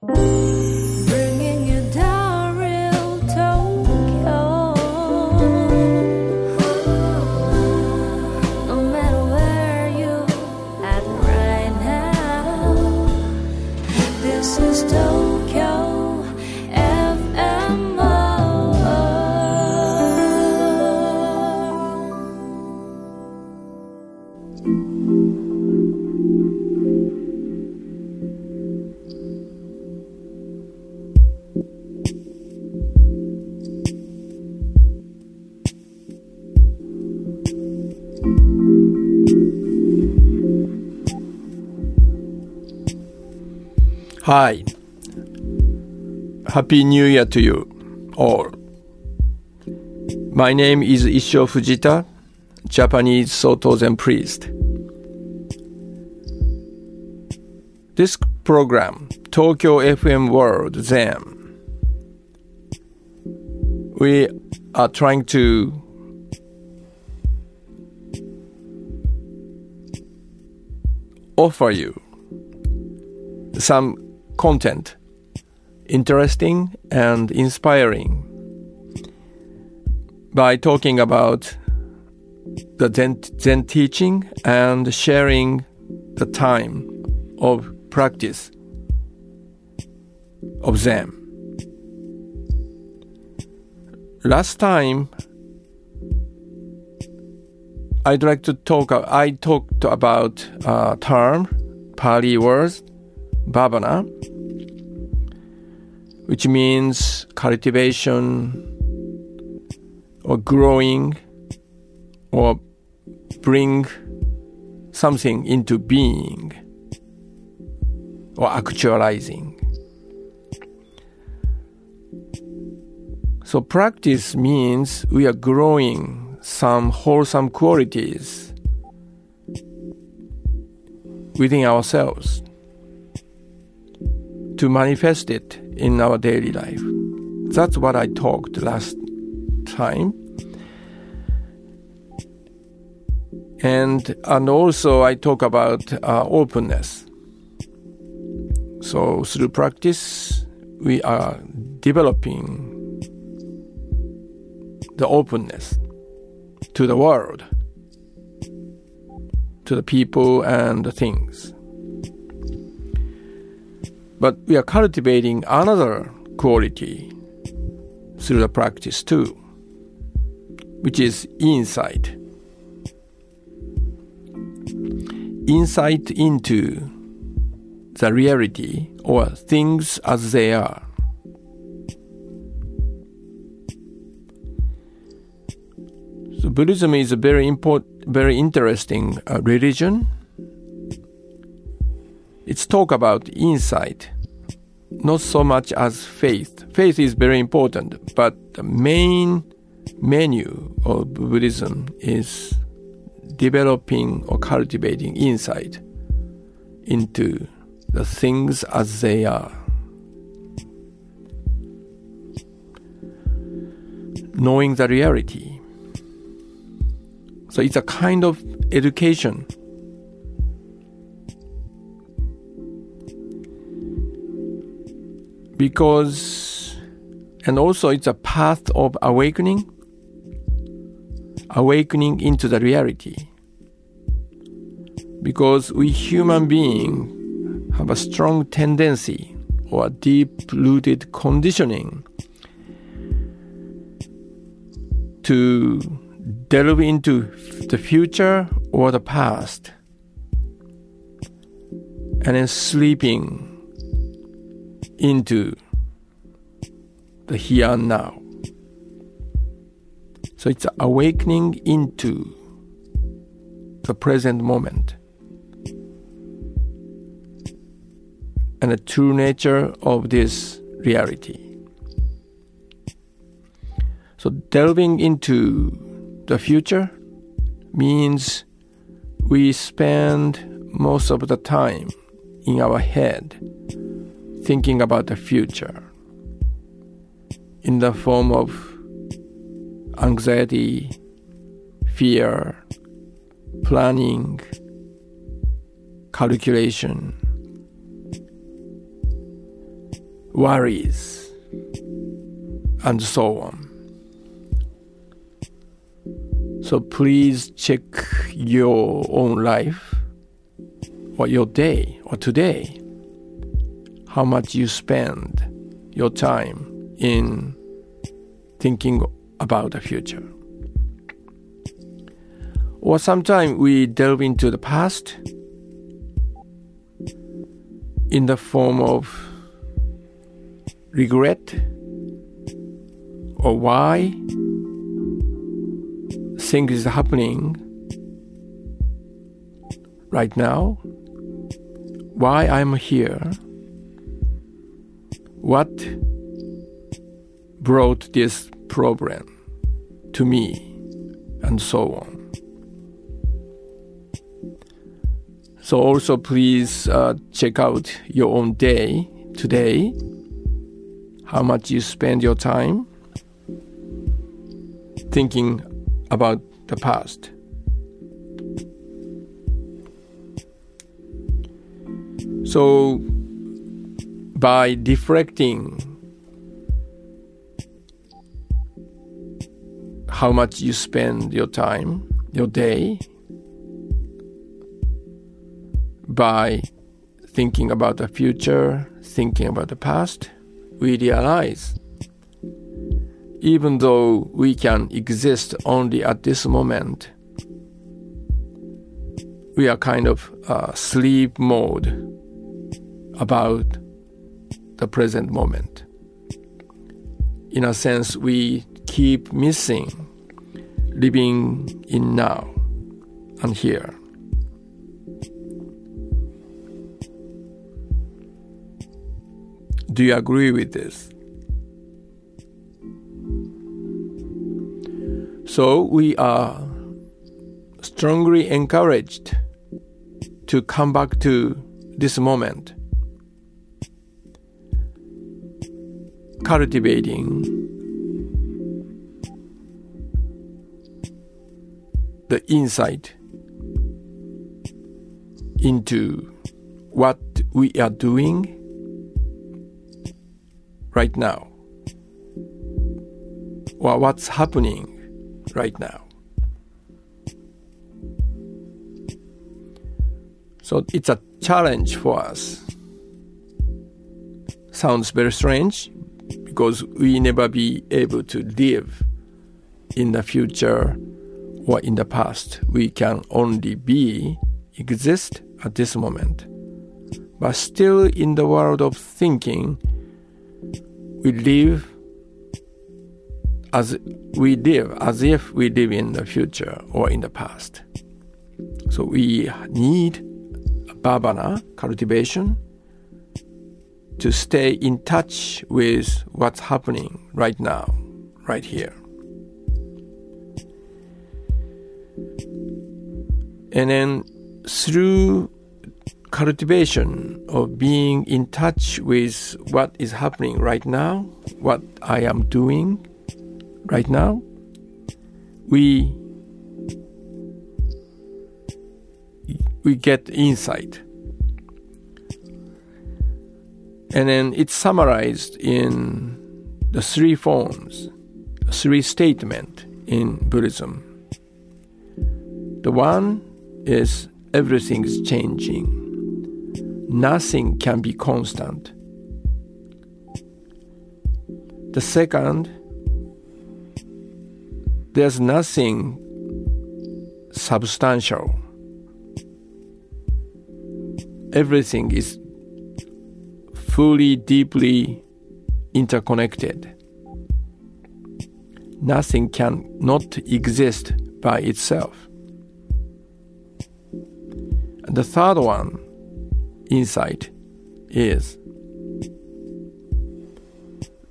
Bringing Hi. Happy New Year to you all. My name is Issho Fujita, Japanese Soto Zen priest. This program, Tokyo FM World Zen, we are trying to offer you some content interesting and inspiring by talking about the Zen, Zen teaching and sharing the time of practice of Zen. Last time, I'd like to talk. I talked about a term, Pali words, bhavana, which means cultivation or growing or bring something into being or actualizing. So, practice means we are growing some wholesome qualities within ourselves to manifest it in our daily life. That's what I talked last time. And and also I talk about uh, openness. So through practice, we are developing the openness to the world, to the people and the things. But we are cultivating another quality through the practice too, which is insight. Insight into the reality or things as they are. So Buddhism is a very important, very interesting uh, religion. It's talk about insight, not so much as faith. Faith is very important, but the main menu of Buddhism is developing or cultivating insight into the things as they are. Knowing the reality. So it's a kind of education. Because, and also it's a path of awakening, awakening into the reality. Because we human beings have a strong tendency or a deep rooted conditioning to delve into the future or the past and then sleeping into the here and now. So it's awakening into the present moment and the true nature of this reality. So delving into the future means we spend most of the time in our head thinking about the future in the form of anxiety, fear, planning, calculation. worries, and so on. So please check your own life or your day or today, how much you spend your time in thinking about the future. Or sometimes we delve into the past in the form of regret or why things is happening right now, why I'm here, what brought this problem to me, and so on. So also please uh, check out your own day today, how much you spend your time thinking about the past. So by deflecting how much you spend your time, your day, by thinking about the future, thinking about the past, we realize even though we can exist only at this moment, we are kind of uh, sleep mode about the present moment. In a sense, we keep missing living in now and here. Do you agree with this? So we are strongly encouraged to come back to this moment, cultivating the insight into what we are doing right now or what's happening right now. So it's a challenge for us. Sounds very strange because we never be able to live in the future or in the past. We can only be, exist at this moment. But still in the world of thinking, we live as we live as if we live in the future or in the past. So we need bhavana cultivation to stay in touch with what's happening right now, right here. And then through cultivation of being in touch with what is happening right now, what I am doing right now, we we get insight. And then it's summarized in the three forms, three statement in Buddhism. The one is everything is changing. Nothing can be constant. The second, there's nothing substantial. Everything is fully, deeply interconnected. Nothing can not exist by itself. And the third one, insight, is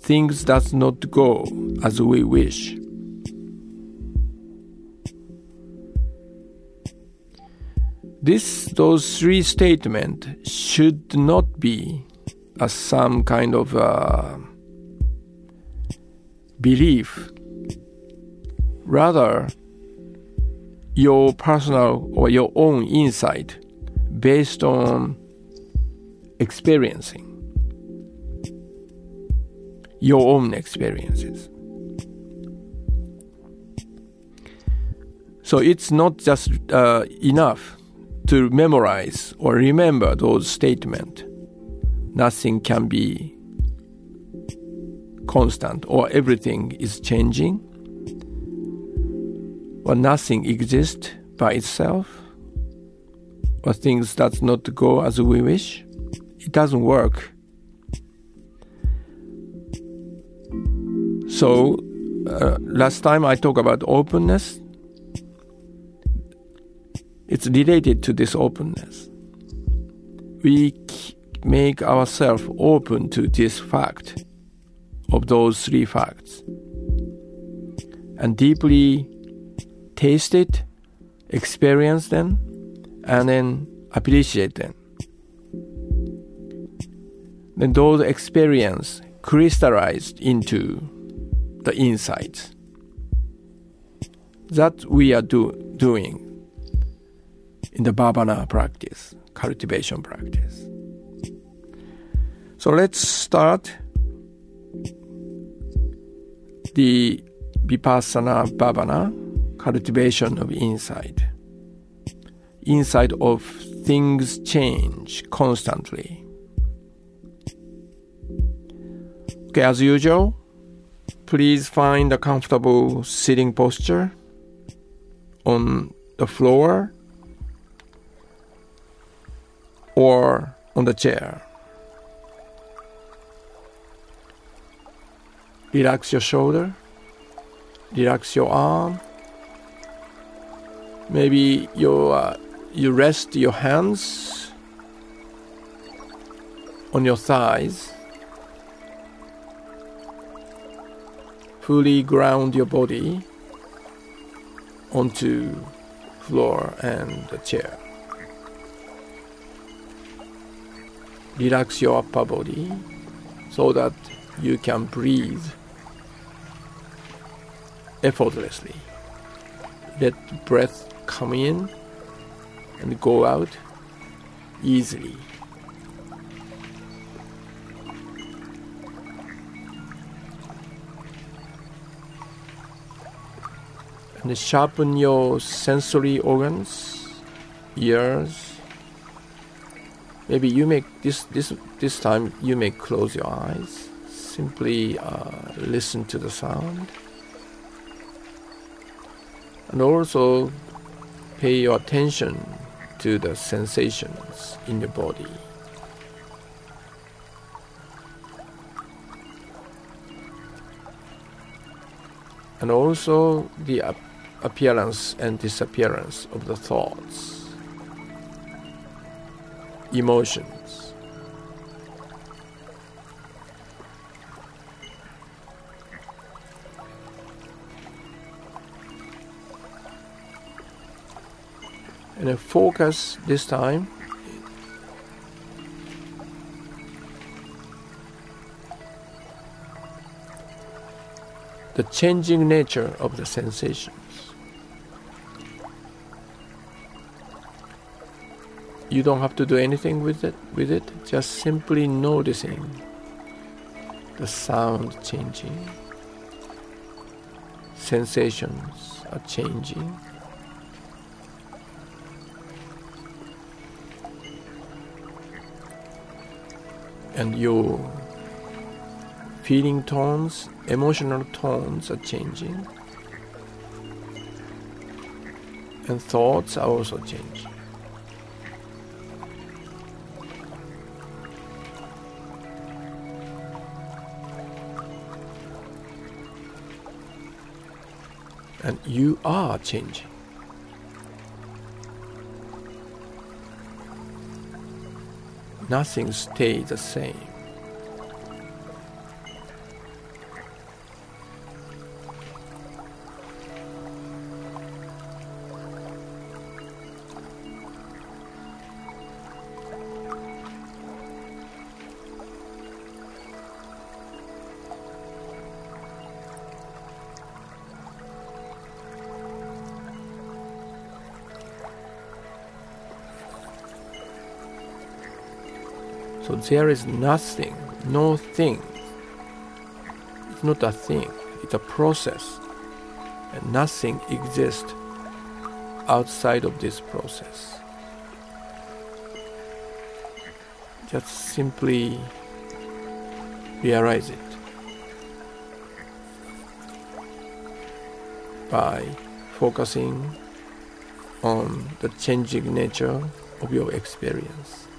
things does not go as we wish. This, those three statements should not be as some kind of uh, belief. Rather, your personal or your own insight based on experiencing. your own experiences. So it's not just uh, enough to memorize or remember those statements. Nothing can be constant or everything is changing. Or nothing exists by itself. Or things does not go as we wish. It doesn't work. So uh, last time I talked about openness it's related to this openness. We make ourselves open to this fact of those three facts and deeply taste it, experience them, and then appreciate them. Then those experiences crystallized into the insights. That we are do, doing in the bhavana practice, cultivation practice. So let's start the vipassana bhavana, cultivation of insight. Insight of things change constantly. Okay, as usual, please find a comfortable sitting posture on the floor or on the chair. Relax your shoulder, relax your arm. Maybe you, uh, you rest your hands on your thighs. Fully ground your body onto floor and the chair. relax your upper body so that you can breathe effortlessly. Let breath come in and go out easily. And sharpen your sensory organs, ears, maybe you make this this this time you may close your eyes simply uh, listen to the sound and also pay your attention to the sensations in your body and also the appearance and disappearance of the thoughts emotions. And a focus this time. The changing nature of the sensations. You don't have to do anything with it with it. Just simply noticing the sound changing. Sensations are changing and your feeling tones emotional tones are changing and thoughts are also changing and you are changing. Nothing stays the same. So there is nothing, no thing it's not a thing, it's a process. And nothing exists outside of this process. Just simply realize it by focusing on the changing nature of your experience.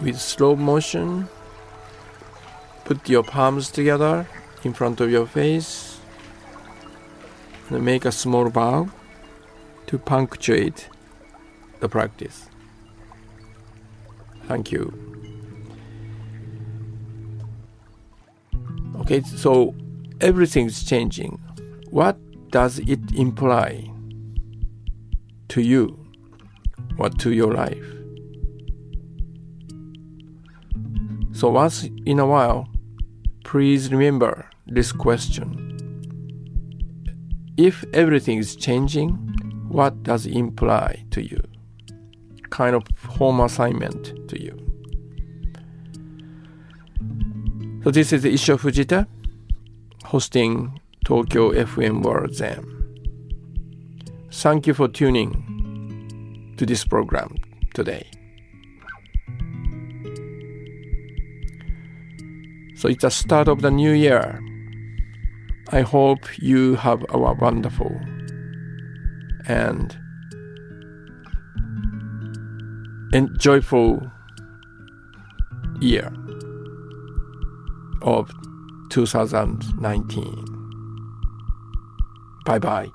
With slow motion, put your palms together in front of your face and make a small bow to punctuate the practice. Thank you. Okay, so everything's changing. What does it imply to you or to your life? So once in a while, please remember this question. If everything is changing, what does it imply to you? Kind of home assignment to you. So this is Issho Fujita hosting Tokyo FM World Zen. Thank you for tuning to this program today. So it's the start of the new year. I hope you have a wonderful and joyful year of 2019. Bye bye.